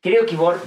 Querido Kibor,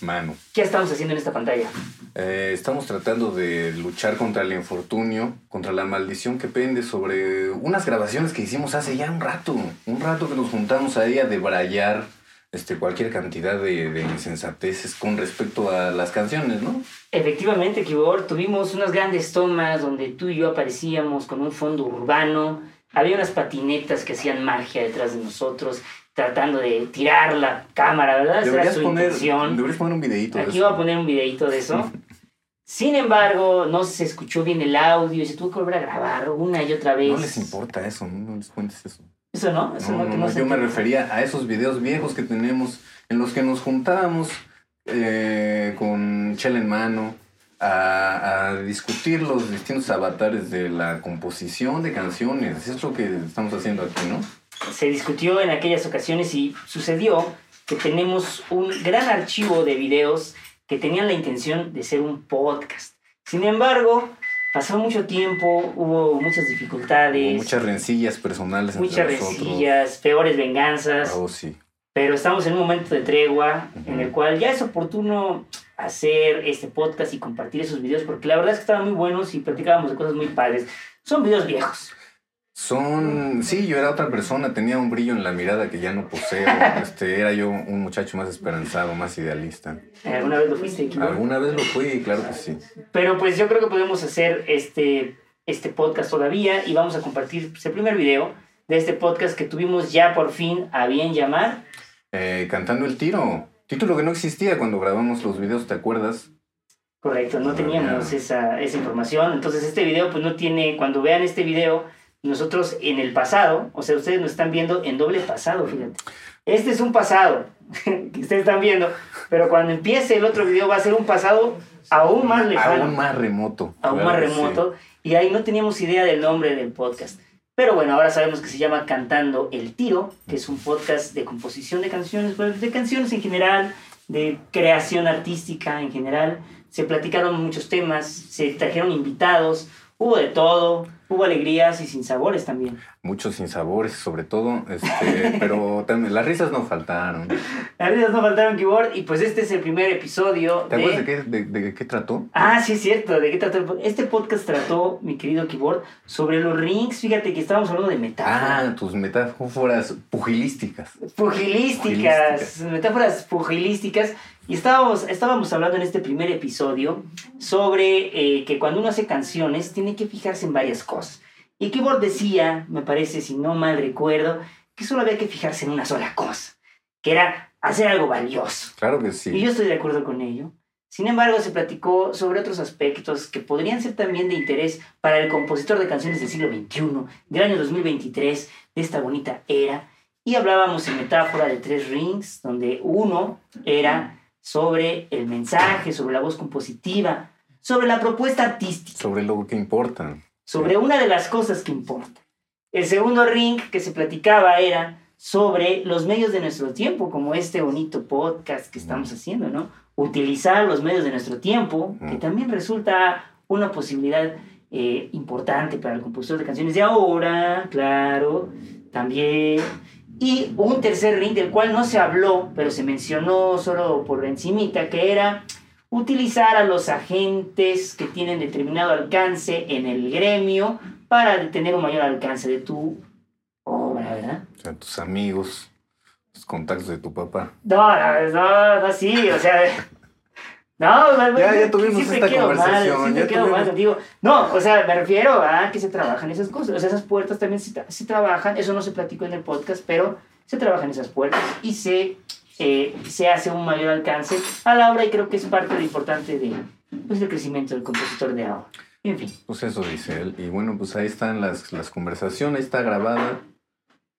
Mano. ¿qué estamos haciendo en esta pantalla? Eh, estamos tratando de luchar contra el infortunio, contra la maldición que pende sobre unas grabaciones que hicimos hace ya un rato. Un rato que nos juntamos ahí a debrayar este, cualquier cantidad de, de insensateces con respecto a las canciones, ¿no? Efectivamente, Kibor, tuvimos unas grandes tomas donde tú y yo aparecíamos con un fondo urbano. Había unas patinetas que hacían magia detrás de nosotros, tratando de tirar la cámara, ¿verdad? Esa era Deberías su poner, intención. deberías poner un videito de Aquí voy a poner un videito de eso. Sin embargo, no se escuchó bien el audio y se tuvo que volver a grabar una y otra vez. No les importa eso, no, no les cuentes eso. Eso no, eso no, No, que no, no se yo me refería a esos videos viejos que tenemos en los que nos juntábamos eh, con chela en mano a, a discutir los distintos avatares de la composición de canciones. Eso es lo que estamos haciendo aquí, ¿no? Se discutió en aquellas ocasiones y sucedió que tenemos un gran archivo de videos que tenían la intención de ser un podcast. Sin embargo, pasó mucho tiempo, hubo muchas dificultades, Hubo muchas rencillas personales entre muchas nosotros. rencillas, peores venganzas. Oh, sí. Pero estamos en un momento de tregua en el cual ya es oportuno hacer este podcast y compartir esos videos porque la verdad es que estaban muy buenos y platicábamos de cosas muy padres. Son videos viejos. Son, sí, yo era otra persona, tenía un brillo en la mirada que ya no poseo. Este, era yo un muchacho más esperanzado, más idealista. ¿Alguna vez lo fuiste? Kiko? Alguna vez lo fui, claro que sí. Pero pues yo creo que podemos hacer este, este podcast todavía y vamos a compartir pues, el primer video de este podcast que tuvimos ya por fin a bien llamar. Eh, cantando el tiro. Título que no existía cuando grabamos los videos, ¿te acuerdas? Correcto, no teníamos esa, esa información. Entonces este video pues no tiene, cuando vean este video, nosotros en el pasado, o sea, ustedes nos están viendo en doble pasado, fíjate. Este es un pasado que ustedes están viendo, pero cuando empiece el otro video va a ser un pasado aún más lejano. Aún más remoto. aún claro más que sí. remoto. Y ahí no teníamos idea del nombre del podcast. Pero bueno, ahora sabemos que se llama Cantando el Tiro, que es un podcast de composición de canciones, de canciones en general, de creación artística en general. Se platicaron muchos temas, se trajeron invitados, hubo de todo, hubo alegrías y sinsabores también. Muchos sinsabores, sobre todo. Este, pero también, las risas no faltaron. ¿Te Las risas no faltaron, Keyboard, y pues este es el primer episodio de... acuerdas de qué, de, de qué trató? Ah, sí, es cierto. ¿De qué trató? el Este podcast trató, mi querido Keyboard, sobre los rings. Fíjate que estábamos hablando de metáforas. Ah, tus metáforas pugilísticas. Pugilísticas, metáforas pugilísticas. Y estábamos, estábamos hablando en este primer episodio sobre eh, que cuando uno hace canciones tiene que fijarse en varias cosas. Y Keyboard decía, me parece, si no mal recuerdo, que solo había que fijarse en una sola cosa, que era hacer algo valioso. Claro que Y sí. yo estoy de acuerdo con ello. Sin embargo, se platicó sobre otros aspectos que podrían ser también de interés para el compositor de canciones del siglo XXI, del año 2023, de esta bonita era. Y hablábamos en metáfora de tres rings, donde uno era sobre el mensaje, sobre la voz compositiva, sobre la propuesta artística, Sobre lo que importa. sobre una de las cosas que importa. El segundo ring que se platicaba era sobre los medios de nuestro tiempo, como este bonito podcast que estamos haciendo, ¿no? Utilizar los medios de nuestro tiempo, que Mm. también resulta una posibilidad eh, importante para el compositor de canciones de ahora, claro, también. Y un tercer ring del cual no se habló, pero se mencionó solo por encimita, que era utilizar a los agentes que tienen determinado alcance en el gremio para tener un mayor alcance de tu obra, ¿verdad? O sea, tus amigos, los contactos de tu papá. No, no, no, no, sí, o sea... No, no, Ya- no, ya tuvimos siempre esta quedo mal, conversación, siempre ya quedo mal contigo. No, o sea, me refiero a que se trabajan esas cosas. O sea, esas puertas también se, tra- se trabajan. Eso no se platicó en el podcast, pero se trabajan esas puertas y se, eh, se hace un mayor alcance a la obra y creo que es parte de importante de, pues, del crecimiento del compositor de ahora. En fin. Pues eso dice él. Y bueno, pues ahí están las, las conversaciones, está grabada.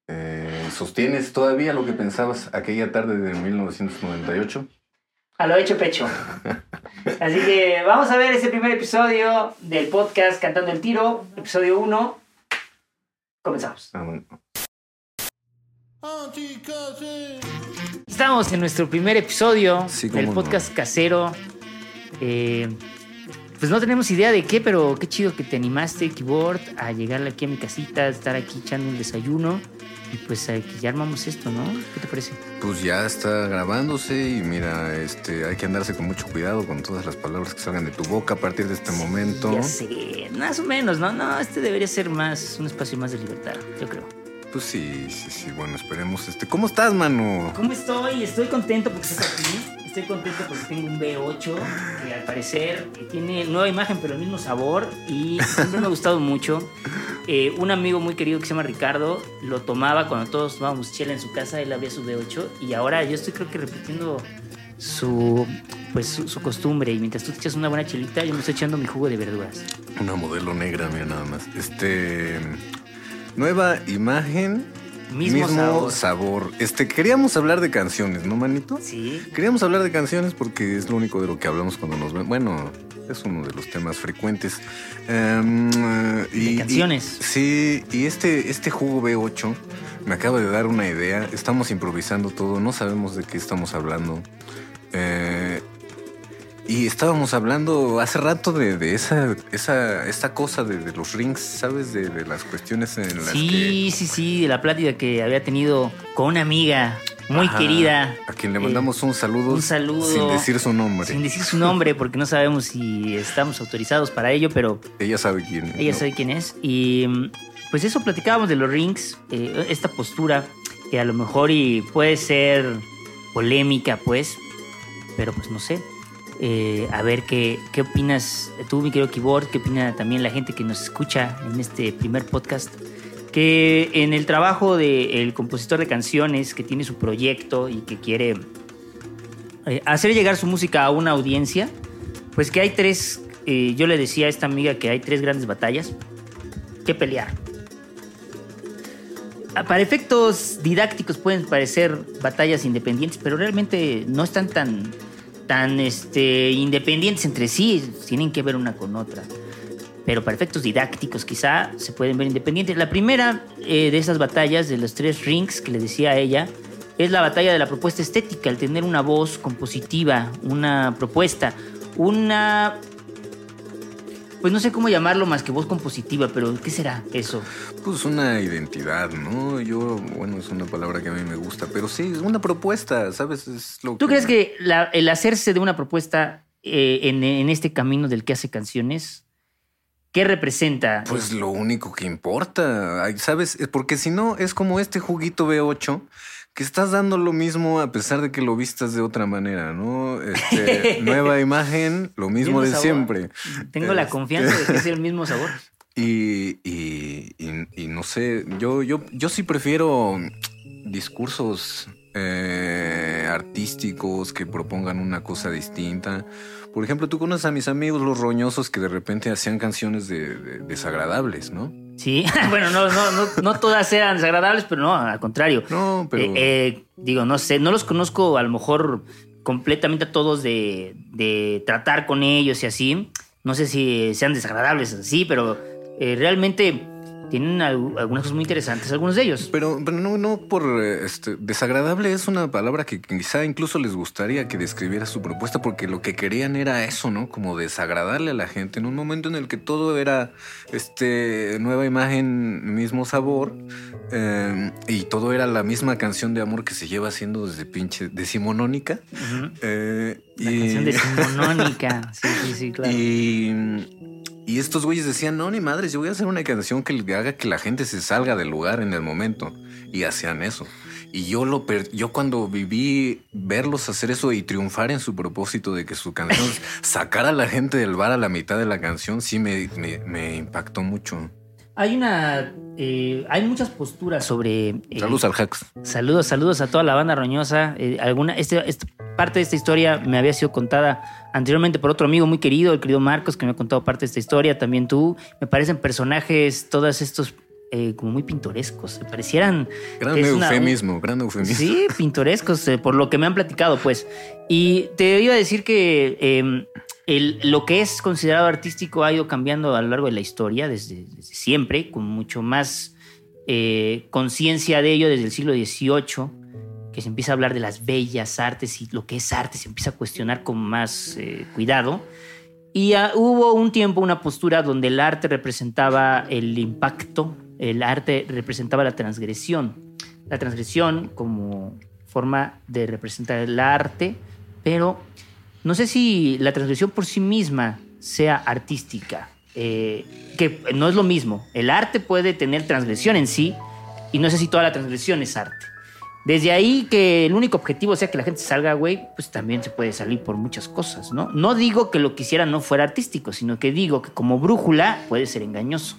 Eh, ¿Sostienes todavía lo que pensabas aquella tarde de 1998? A lo hecho pecho. Así que vamos a ver ese primer episodio del podcast Cantando el Tiro, episodio 1. Comenzamos. Ah. Estamos en nuestro primer episodio Sí, del no. podcast casero. Eh, pues no tenemos idea de qué, pero qué chido que te animaste, Keyboard, a llegar aquí a mi casita, a estar aquí echando un desayuno. Y pues eh, que ya armamos esto, ¿no? ¿Qué te parece? Pues ya está grabándose y mira, este, hay que andarse con mucho cuidado con todas las palabras que salgan de tu boca a partir de este momento. Ya sé, más o menos, ¿no? No, este debería ser más, un espacio más de libertad, yo creo. Pues sí, sí, sí, bueno, esperemos. Este, ¿Cómo estás, mano? ¿Cómo estoy? Estoy contento porque estás aquí. Estoy contento porque tengo un B8 que al parecer tiene nueva imagen pero el mismo sabor y siempre me ha gustado mucho. Eh, un amigo muy querido que se llama Ricardo lo tomaba cuando todos tomábamos chela en su casa, él abría su B8 y ahora yo estoy creo que repitiendo su pues su, costumbre y mientras tú te echas una buena chelita yo me estoy echando mi jugo de verduras. Una modelo negra, mira nada más. Este nueva imagen Mismo, sabor. Este, queríamos hablar de canciones, ¿no, manito? Sí. Queríamos hablar de canciones porque es lo único de lo que hablamos cuando nos ven. Bueno, es uno de los temas frecuentes. Em, y, canciones. sí, y este, este jugo B8 me acaba de dar una idea. Estamos improvisando todo, no sabemos de qué estamos hablando. Eh, y estábamos hablando hace rato de, esa, esa, esta cosa de, los rings, ¿sabes? De, las cuestiones en las sí, que... Sí, sí, sí, de la plática que había tenido con una amiga muy querida. A quien le mandamos un saludo. Un saludo. Sin decir su nombre. Sin decir su nombre, porque no sabemos si estamos autorizados para ello, pero... Ella sabe quién es. Ella sabe quién es. Y pues eso platicábamos de los rings, eh, esta postura que a lo mejor y puede ser polémica, pues, pero pues no sé eh, a ver qué, qué opinas tú, mi querido Keyboard, qué opina también la gente que nos escucha en este primer podcast. Que en el trabajo del compositor de canciones que tiene su proyecto y que quiere eh, hacer llegar su música a una audiencia, pues que hay tres, eh, yo le decía a esta amiga que hay tres grandes batallas que pelear. Ah, para efectos didácticos pueden parecer batallas independientes, pero realmente no están tan tan este, independientes entre sí, tienen que ver una con otra. Pero para efectos didácticos quizá se pueden ver independientes. La primera eh, de esas batallas, de los tres rings que le decía a ella, es la batalla de la propuesta estética, el tener una voz compositiva, una propuesta, una pues no sé cómo llamarlo más que voz compositiva, pero ¿qué será eso? Pues una identidad, ¿no? Yo, bueno, es una palabra que a mí me gusta, pero sí, es una propuesta, ¿sabes? Es lo ¿Tú crees que el hacerse de una propuesta eh, en, en este camino del que hace canciones, ¿Qué representa? Pues lo único que importa, ¿sabes? Porque si no, es como este juguito B8 que estás dando lo mismo a pesar de que lo vistas de otra manera, ¿no? Este, nueva imagen, lo mismo, de siempre. Tengo la este, confianza de que es el mismo sabor. Y, y, y, no sé, yo, yo, yo sí prefiero discursos eh, artísticos que propongan una cosa distinta. Por ejemplo, tú conoces a mis amigos los roñosos que de repente hacían canciones de, desagradables, ¿no? Sí, bueno, no, no, no, no, todas eran desagradables, pero no, al contrario. No, pero. Eh, eh, digo, no sé, no los conozco a lo mejor completamente a todos de, de tratar con ellos y así. No sé si sean desagradables así, pero eh, realmente tienen algunas cosas muy interesantes, algunos de ellos. Pero, pero no, no por este, desagradable es una palabra que quizá incluso les gustaría que describiera su propuesta, porque lo que querían era eso, ¿no? Como desagradarle a la gente en un momento en el que todo era este nueva imagen, mismo sabor, em, y todo era la misma canción de amor que se lleva haciendo desde pinche decimonónica. Eh, la canción decimonónica, sí, sí, sí, claro. Y y estos güeyes decían, no, ni madres, yo voy a hacer una canción que haga que la gente se salga del lugar en el momento. Y hacían eso. Y yo lo yo cuando viví verlos hacer eso y triunfar en su propósito de que su canción sacara a la gente del bar a la mitad de la canción, sí me, me, impactó mucho. Hay una. Eh, hay muchas posturas sobre. Eh, saludos al Hacks. Saludos, saludos a toda la banda roñosa. Eh, alguna, este, este parte de esta historia me había sido contada anteriormente por otro amigo muy querido, el querido Marcos, que me ha contado parte de esta historia, también tú. Me parecen personajes, todos estos eh, como muy pintorescos, se parecieran... Gran eufemismo, gran eufemismo. Sí, pintorescos, eh, por lo que me han platicado, pues. Y te iba a decir que em, lo que es considerado artístico ha ido cambiando a lo largo de la historia, desde, siempre, con mucho más eh, conciencia de ello desde el siglo XVIII que se empieza a hablar de las bellas artes y lo que es arte se empieza a cuestionar con más eh, cuidado. Y ah, hubo un tiempo, una postura donde el arte representaba el impacto, el arte representaba la transgresión. La transgresión como forma de representar el arte, pero no sé si la transgresión por sí misma sea artística, eh, que no es lo mismo. El arte puede tener transgresión en sí, y no sé si toda la transgresión es arte. Desde ahí que el único objetivo sea que la gente salga, güey, pues también se puede salir por muchas cosas, ¿no? No digo que lo que hiciera no fuera artístico, sino que digo que como brújula puede ser engañoso.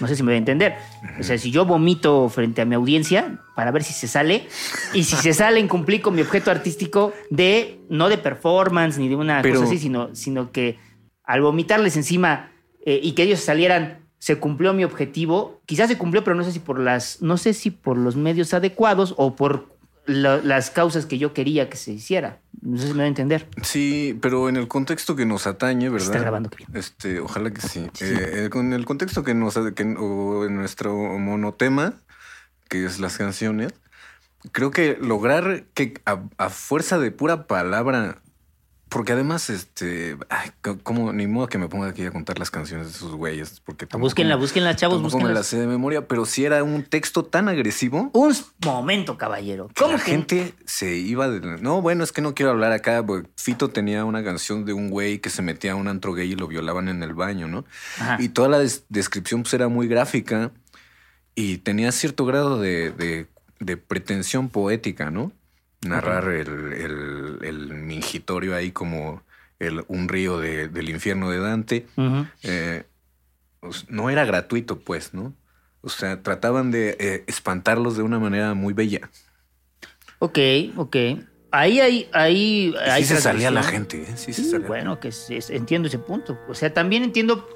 No sé si me voy a entender. O sea, si yo vomito frente a mi audiencia para ver si se sale, y si se sale, cumplí con mi objeto artístico de, no de performance ni de una cosa así, sino, sino que al vomitarles encima eh, y que ellos salieran se cumplió mi objetivo. Quizás se cumplió, pero no sé si por las, no sé si por los medios adecuados o por las causas que yo quería que se hiciera. No sé si me va a entender. Sí, pero en el contexto que nos atañe, ¿verdad? Está grabando bien. Este, ojalá que sí. Eh, con el contexto que nos que, o en nuestro monotema, que es las canciones, creo que lograr que a fuerza de pura palabra porque además, este, ay, como ni modo que me ponga aquí a contar las canciones de esos güeyes, porque búsquenla, búsquenla, chavos, búsquenla. me la sé de memoria, pero si era un texto tan agresivo. Un momento, caballero. ¿Cómo la gente se iba de, no, bueno, es que no quiero hablar acá, porque Fito tenía una canción de un güey que se metía a un antro gay y lo violaban en el baño, ¿no? Y toda la descripción pues era muy gráfica y tenía cierto grado de, de pretensión poética, ¿no? Narrar el, el, mingitorio ahí como el, un río del infierno de Dante. Eh, pues, no era gratuito, pues, ¿no? O sea, trataban de eh, espantarlos de una manera muy bella. Ok, ok. Ahí, ahí, ahí. Sí se salía la gente, ¿eh? Sí, se salía. Bueno, que entiendo ese punto. O sea, también entiendo.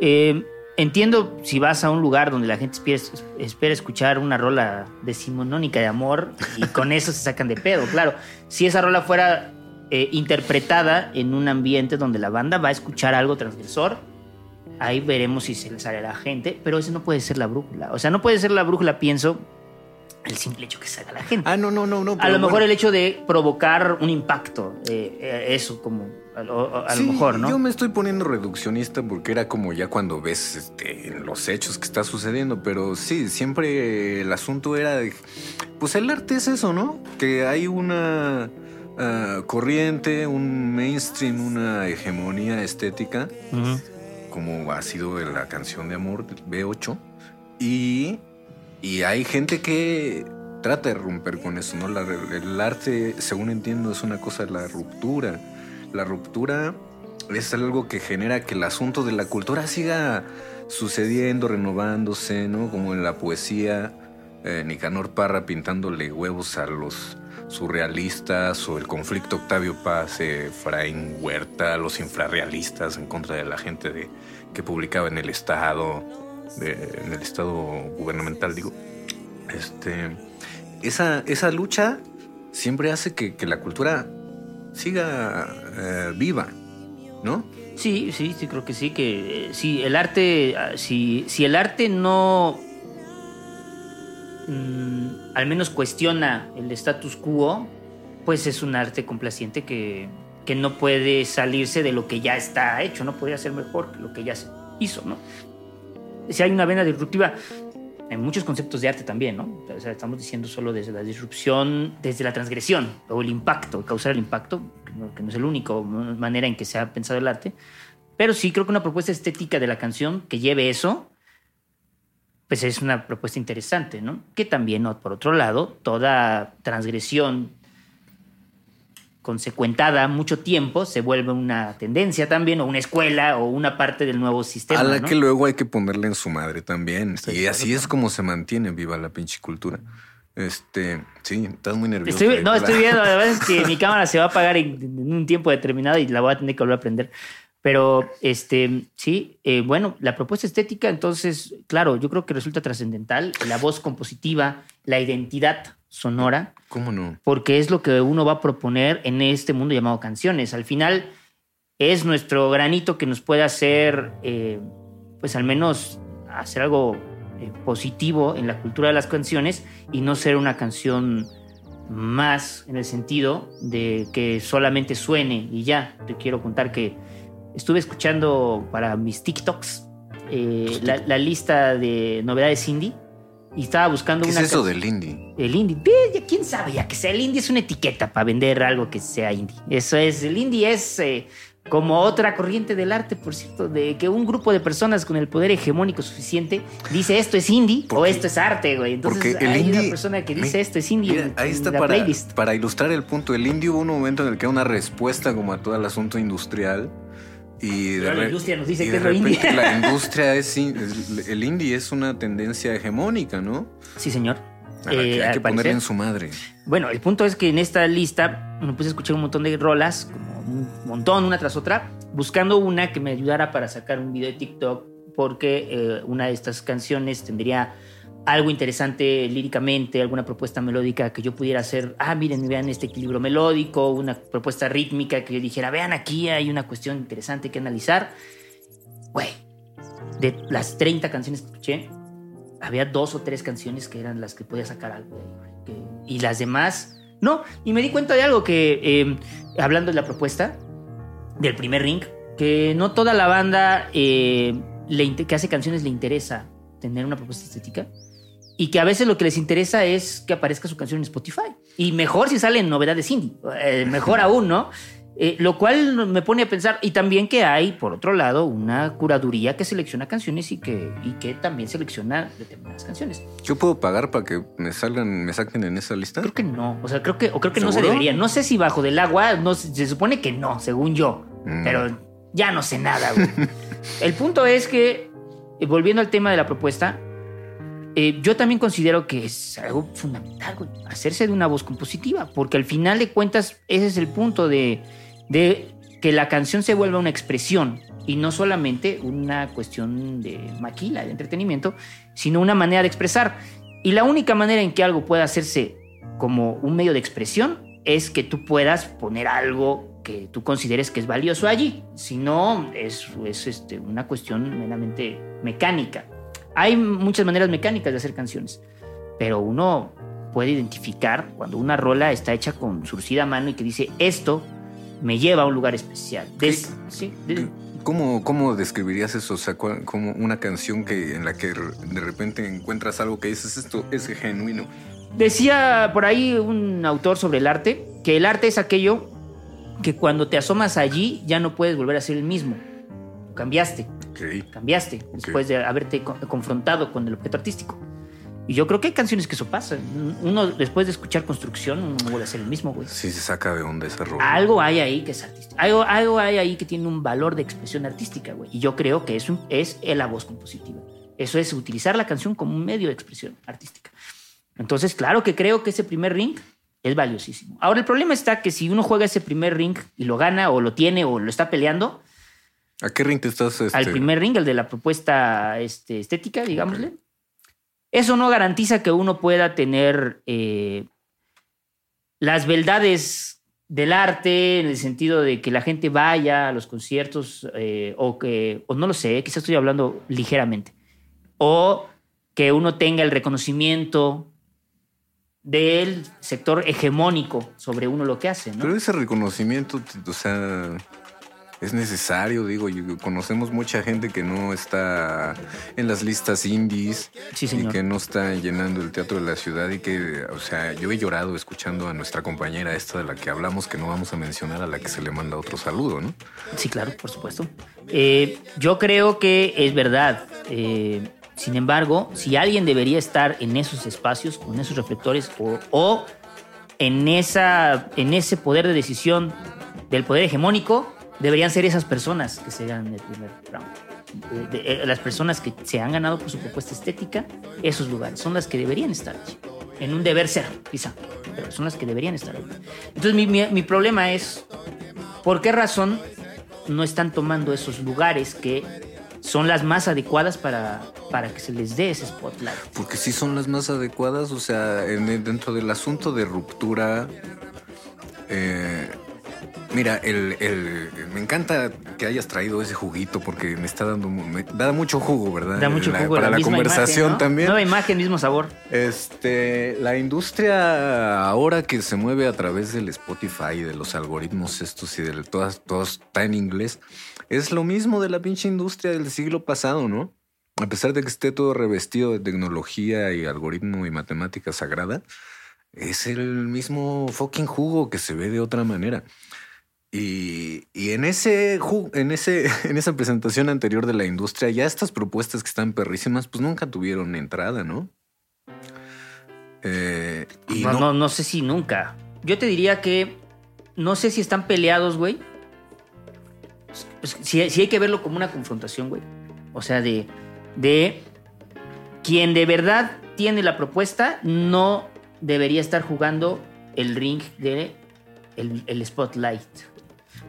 Eh, Entiendo si vas a un lugar donde la gente espera, escuchar una rola decimonónica de amor y con eso se sacan de pedo, claro. Si esa rola fuera eh, interpretada en un ambiente donde la banda va a escuchar algo transgresor, ahí veremos si se le sale a la gente, pero eso no puede ser la brújula. O sea, no puede ser la brújula, pienso, el simple hecho que salga la gente. Ah, no, no, no, no. A lo mejor el hecho de provocar un impacto, eh, eh, eso como a, lo mejor, ¿no? Yo me estoy poniendo reduccionista porque era como ya cuando ves este, los hechos que está sucediendo, pero sí, siempre el asunto era de, pues el arte es eso, ¿no? Que hay una ah, corriente, un mainstream, una hegemonía estética, como ha sido la canción de amor B8, y, y hay gente que trata de romper con eso, ¿no? el arte, según entiendo, es una cosa de la ruptura la ruptura es algo que genera que el asunto de la cultura siga sucediendo, renovándose, ¿no? Como en la poesía, eh, Nicanor Parra pintándole huevos a los surrealistas o el conflicto Octavio Paz, Efraín Huerta, los infrarrealistas en contra de la gente de, que publicaba en el Estado, en el Estado gubernamental, digo. Este, esa, esa lucha siempre hace que, que la cultura siga eh, viva, ¿no? Sí, sí, sí, creo que sí, que eh, si el arte, ah, si, si el arte no mm, al menos cuestiona el status quo, pues es un arte complaciente que, que no puede salirse de lo que ya está hecho, no podría ser mejor que lo que ya se hizo, ¿no? Si hay una vena disruptiva, muchos conceptos de arte también, ¿no? O sea, estamos diciendo solo desde la disrupción, desde la transgresión o el impacto, causar el impacto, que no, es la única manera en que se ha pensado el arte, pero sí creo que una propuesta estética de la canción que lleve eso, pues es una propuesta interesante, ¿no? Que también, por otro lado, toda transgresión consecuentada mucho tiempo se vuelve una tendencia también, o una escuela, o una parte del nuevo sistema. A la que luego hay que ponerle en su madre también. y así es como se mantiene viva la pinche cultura. Este, sí, estás muy nervioso. no, estoy viendo, la verdad es que mi cámara se va a apagar en, un tiempo determinado y la voy a tener que volver a prender. Pero, este, sí, eh, bueno, la propuesta estética, entonces, claro, yo creo que resulta trascendental. La voz compositiva, la identidad sonora. ¿Cómo no? Porque es lo que uno va a proponer en este mundo llamado canciones. Al final es nuestro granito que nos puede hacer, eh, pues al menos hacer algo eh, positivo en la cultura de las canciones y no ser una canción más en el sentido de que solamente suene y ya. Te quiero contar que estuve escuchando para mis TikToks eh, la, la lista de novedades indie y estaba buscando ¿Qué una. es eso del indie? El indie. ¿Quién sabe ya que sea el indie? Es una etiqueta para vender algo que sea indie. Eso es. El indie es eh, como otra corriente del arte, por cierto, de que un grupo de personas con el poder hegemónico suficiente dice esto es indie o esto es arte, güey. Entonces el hay indie. una persona que dice esto es indie Mira, en, ahí en está la para, playlist. para ilustrar el punto. El indie hubo un momento en el que una respuesta como a todo el asunto industrial. Y de, Pero la industria nos dice que es lo indie. la industria es, el indie es una tendencia hegemónica, ¿no? Sí, señor. A la que Eh, hay que ponerle en su madre. Bueno, el punto es que en esta lista me puse a escuchar un montón de rolas, como un montón, una tras otra, buscando una que me ayudara para sacar un video de TikTok, porque eh, una de estas canciones tendría algo interesante líricamente, alguna propuesta melódica que yo pudiera hacer. Ah, miren, vean este equilibrio melódico, una propuesta rítmica que yo dijera, vean aquí hay una cuestión interesante que analizar. Güey, de las 30 canciones que escuché, había dos o tres canciones que eran las que podía sacar algo de ahí, y las demás no. Y me di cuenta de algo que, eh, hablando de la propuesta del primer ring, que no toda la banda eh, le que hace canciones le interesa tener una propuesta estética. Y que a veces lo que les interesa es que aparezca su canción en Spotify. Y mejor si salen novedades indie. eh, mejor aún, ¿no? Eh, lo cual me pone a pensar, y también que hay, por otro lado, una curaduría que selecciona canciones y que, y que también selecciona determinadas canciones. ¿Yo puedo pagar para que me salgan, me saquen en esa lista? Creo que no, o sea, creo que, o creo que no se debería. No sé si bajo del agua, no, se se supone que no, según yo, Mm. pero ya no sé nada, güey. El punto es que, eh, volviendo al tema de la propuesta, eh, yo también considero que es algo fundamental, hacerse de una voz compositiva, porque al final de cuentas ese es el punto de, que la canción se vuelva una expresión y no solamente una cuestión de maquila, de entretenimiento, sino una manera de expresar. Y la única manera en que algo pueda hacerse como un medio de expresión es que tú puedas poner algo que tú consideres que es valioso allí. Si no, es, es este, una cuestión meramente mecánica. Hay muchas maneras mecánicas de hacer canciones, pero uno puede identificar cuando una rola está hecha con surcida mano y que dice esto me lleva a un lugar especial. Des- sí, de- ¿Cómo, ¿Cómo describirías eso? O sea, como una canción que en la que de repente encuentras algo que dices esto es genuino. Decía por ahí un autor sobre el arte que el arte es aquello que cuando te asomas allí ya no puedes volver a ser el mismo. Cambiaste, Ok. cambiaste después de haberte co- confrontado con el objeto artístico. Y yo creo que hay canciones que eso pasa. Uno después de escuchar construcción uno no vuelve a ser el mismo, güey. Sí se saca de onda ese rollo. Algo hay ahí que es artístico. Algo, algo hay ahí que tiene un valor de expresión artística, güey. Y yo creo que eso es la voz compositiva. Eso es utilizar la canción como un medio de expresión artística. Entonces, claro que creo que ese primer ring es valiosísimo. Ahora, el problema está que si uno juega ese primer ring y lo gana o lo tiene o lo está peleando, ¿A qué ring te estás? Este, al primer ring, el de la propuesta este, estética, digámosle, eso no garantiza que uno pueda tener eh, las beldades del arte en el sentido de que la gente vaya a los conciertos eh, o que, o no lo sé, quizás estoy hablando ligeramente, o que uno tenga el reconocimiento del sector hegemónico sobre uno lo que hace, ¿no? Pero ese reconocimiento, o sea, es necesario, digo, conocemos mucha gente que no está en las listas indies Sí, y que no está llenando el teatro de la ciudad y que, o sea, yo he llorado escuchando a nuestra compañera esta de la que hablamos, que no vamos a mencionar, a la que se le manda otro saludo, ¿no? Sí, claro, por supuesto. Eh, yo creo que es verdad. Eh, sin embargo, si alguien debería estar en esos espacios, con esos reflectores o, o en, esa, en ese poder de decisión del poder hegemónico, deberían ser esas personas que se ganan el primer round. Eh, las personas que se han ganado por su propuesta estética, esos lugares son las que deberían estar allí. En un deber ser, quizá, pero son las que deberían estar allí. Entonces, mi, mi- mi problema es, ¿por qué razón no están tomando esos lugares que son las más adecuadas para, para que se les dé ese spotlight? Porque sí son las más adecuadas, o sea, en dentro del asunto de ruptura, eh, Mira, el, el- me encanta que hayas traído ese juguito porque me está dando me da mucho jugo, ¿verdad? Da mucho La- jugo para la, conversación imagen, ¿no? también. Nueva imagen, mismo sabor. Este, la industria ahora que se mueve a través del Spotify, de los algoritmos estos y de todas, todos está en inglés, es lo mismo de la pinche industria del siglo pasado, ¿no? A pesar de que esté todo revestido de tecnología y algoritmo y matemática sagrada, es el mismo fucking jugo que se ve de otra manera. Y, y en ese en ese en esa presentación anterior de la industria, ya estas propuestas que están perrísimas, pues nunca tuvieron entrada, ¿no? Eh, y no, no- no, no sé si nunca. Yo te diría que no sé si están peleados, güey. Si, si hay que verlo como una confrontación, güey. O sea, de, de quien de verdad tiene la propuesta no debería estar jugando el ring de el, el spotlight.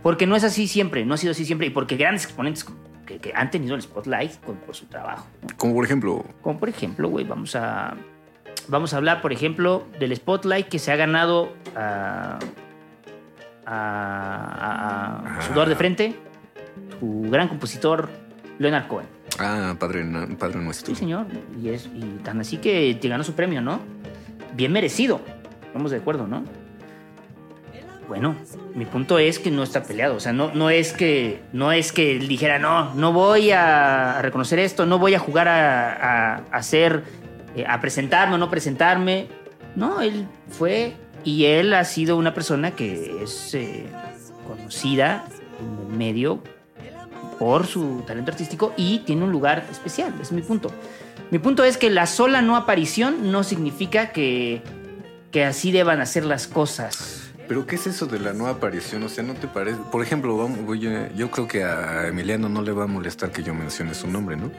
Porque no es así siempre, no ha sido así siempre. Y porque grandes exponentes que, que han tenido el spotlight con- por su trabajo. como por ejemplo, Como por ejemplo, güey, vamos a. Vamos a hablar, por ejemplo, del Spotlight que se ha ganado a. a, a- a Sudor de Frente, tu gran compositor, Leonard Cohen. ah, padre, padre nuestro. Sí, señor. Y, es, y tan así que te ganó su premio, ¿no? Bien merecido. Estamos de acuerdo, ¿no? Bueno, mi punto es que no está peleado. O sea, no, no es que no es que dijera, no, no voy a, reconocer esto, no voy a jugar a, a, eh, a presentarme o no presentarme. No, él fue y él ha sido una persona que es eh, conocida en el medio por su talento artístico y tiene un lugar especial. Es mi punto. Mi punto es que la sola no aparición no significa que, que así deban hacer las cosas. Pero ¿qué es eso de la no aparición? O sea, ¿no te parece? Por ejemplo, vamos, oye, yo creo que a Emiliano no le va a molestar que yo mencione su nombre, ¿no?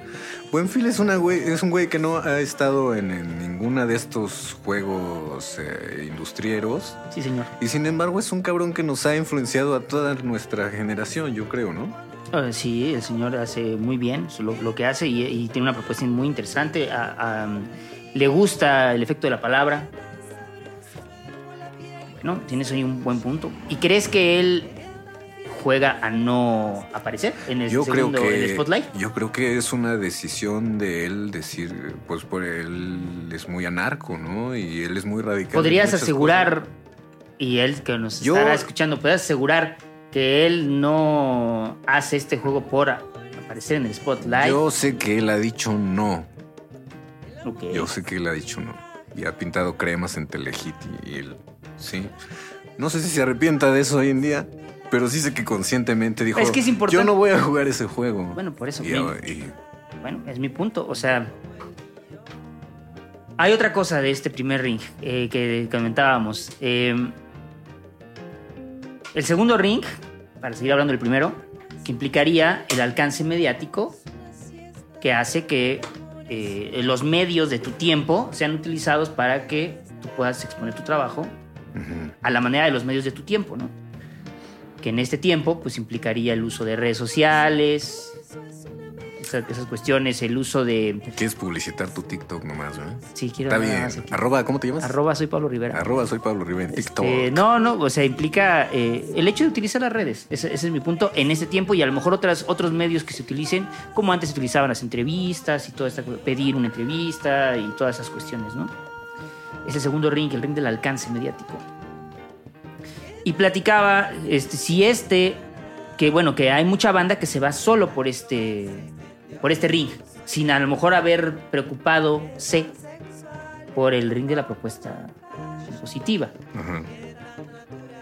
Buenfil es, una güey, es un güey que no ha estado en, en ninguna de estos juegos eh, industrieros. Sí, señor. Y sin embargo es un cabrón que nos ha influenciado a toda nuestra generación, yo creo, ¿no? Eh, Sí, el señor hace muy bien lo, lo que hace y, y tiene una propuesta muy interesante. A- a- le gusta el efecto de la palabra. Bueno, tienes ahí un buen punto. ¿Y crees que él juega a no aparecer en el Yo creo segundo en el que spotlight? yo creo que es una decisión de él decir, pues por él es muy anarco, ¿no? Y él es muy radical. ¿Podrías asegurar, y él que nos Yo- estará escuchando, ¿podrías asegurar que él no hace este juego por aparecer en el spotlight? Yo sé que él ha dicho no. Yo sé que él ha dicho no. Y ha pintado cremas en Telehit y él, sí. No sé si se arrepienta de eso hoy en día, pero sí sé que conscientemente dijo, Es que es importante- yo no voy a jugar ese juego. Bueno, por eso. Y- mi- y- Bueno, es mi punto. O sea, hay otra cosa de este primer ring eh, que comentábamos. Eh, el segundo ring, para seguir hablando del primero, que implicaría el alcance mediático que hace que eh, los medios de tu tiempo sean utilizados para que tú puedas exponer tu trabajo a la manera de los medios de tu tiempo, ¿no? Que en este tiempo, pues implicaría el uso de redes sociales, esas, esas cuestiones, el uso de. ¿Quieres publicitar tu TikTok nomás, ¿verdad? Sí, quiero. Está bien. Arroba, ¿cómo te llamas? Arroba soy Pablo Rivera. Arroba soy Pablo Rivera en TikTok. Este, no, no, o sea, implica eh, el hecho de utilizar las redes. Ese, ese es mi punto en este tiempo y a lo mejor otras, otros medios que se utilicen, como antes se utilizaban las entrevistas y toda esta pedir una entrevista y todas esas cuestiones, ¿no? Ese segundo ring, el ring del alcance mediático. Y platicaba este, si este, que bueno, que hay mucha banda que se va solo por este, por este ring, sin a lo mejor haber preocupado C por el ring de la propuesta positiva. Ajá.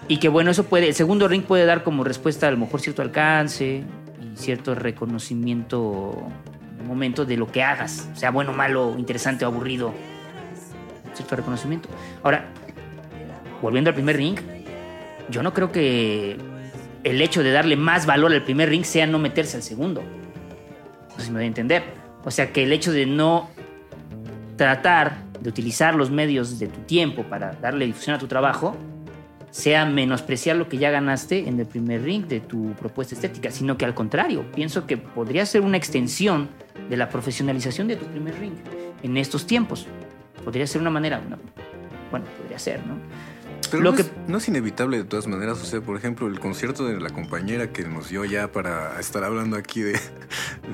Y que bueno, eso puede, el segundo ring puede dar como respuesta a lo mejor cierto alcance y cierto reconocimiento momento de lo que hagas, sea bueno, malo, interesante o aburrido. Cierto reconocimiento. Ahora, volviendo al primer ring, yo no creo que el hecho de darle más valor al primer ring sea no meterse al segundo. No sé si me voy a entender. O sea, que el hecho de no tratar de utilizar los medios de tu tiempo para darle difusión a tu trabajo sea menospreciar lo que ya ganaste en el primer ring de tu propuesta estética, sino que al contrario, pienso que podría ser una extensión de la profesionalización de tu primer ring en estos tiempos. Podría ser una manera, una- bueno, podría ser, ¿no? Pero Lo no que- es- no es inevitable de todas maneras. O sea, por ejemplo, el concierto de la compañera que nos dio ya para estar hablando aquí de,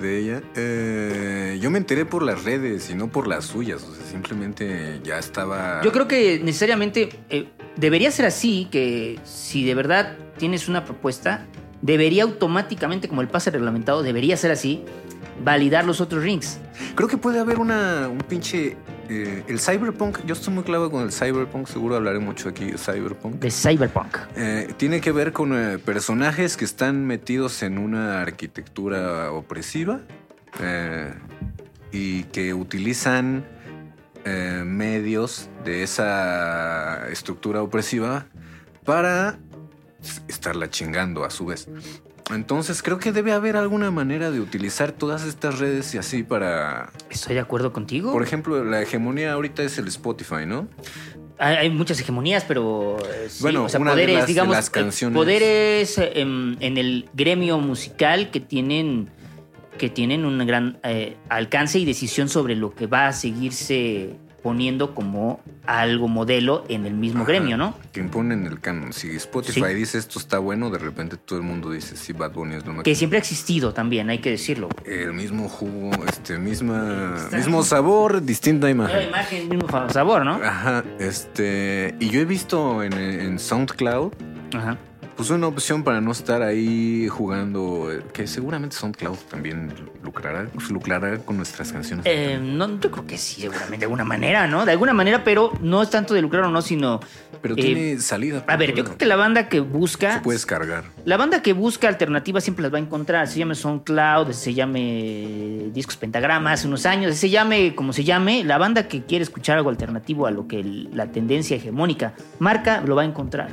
de ella, eh, yo me enteré por las redes y no por las suyas. O sea, simplemente ya estaba. Yo creo que necesariamente eh, debería ser así, que si de verdad tienes una propuesta, debería automáticamente, como el pase reglamentado, debería ser así, validar los otros rings. Creo que puede haber una, un pinche eh, el cyberpunk, yo estoy muy claro con el cyberpunk, seguro hablaré mucho aquí de cyberpunk. De cyberpunk. Eh, tiene que ver con eh, personajes que están metidos en una arquitectura opresiva y que utilizan medios de esa estructura opresiva para estarla chingando a su vez. Entonces creo que debe haber alguna manera de utilizar todas estas redes y así para... Estoy de acuerdo contigo. Por ejemplo, la hegemonía ahorita es el Spotify, ¿no? Hay, muchas hegemonías, pero eh, bueno, una poderes, de las, digamos, las canciones. poderes en, el gremio musical que tienen que tienen un gran eh, alcance y decisión sobre lo que va a seguirse poniendo como algo modelo en el mismo gremio, ¿no? Que imponen el canon. Si Spotify dice esto está bueno, de repente todo el mundo dice sí, Bad Bunny es lo mejor. Que siempre ha existido también, hay que decirlo. El mismo jugo, este, misma, mismo sabor, distinta imagen. imagen, mismo sabor, ¿no? Ajá, este, y yo he visto en, en SoundCloud Ajá pues una opción para no estar ahí jugando, eh, que seguramente SoundCloud también lucrará, pues, lucrará con nuestras canciones. Eh, no, yo creo que sí, seguramente de alguna manera, ¿no? De alguna manera, pero no es tanto de lucrar o no, sino... Pero tiene eh, salida. A ver, yo creo que la banda que busca... Se puede descargar. La banda que busca alternativas siempre las va a encontrar. Se llame SoundCloud, se llame Discos Pentagrama hace unos años, se llame como se llame, la banda que quiere escuchar algo alternativo a lo que la tendencia hegemónica marca, lo va a encontrar.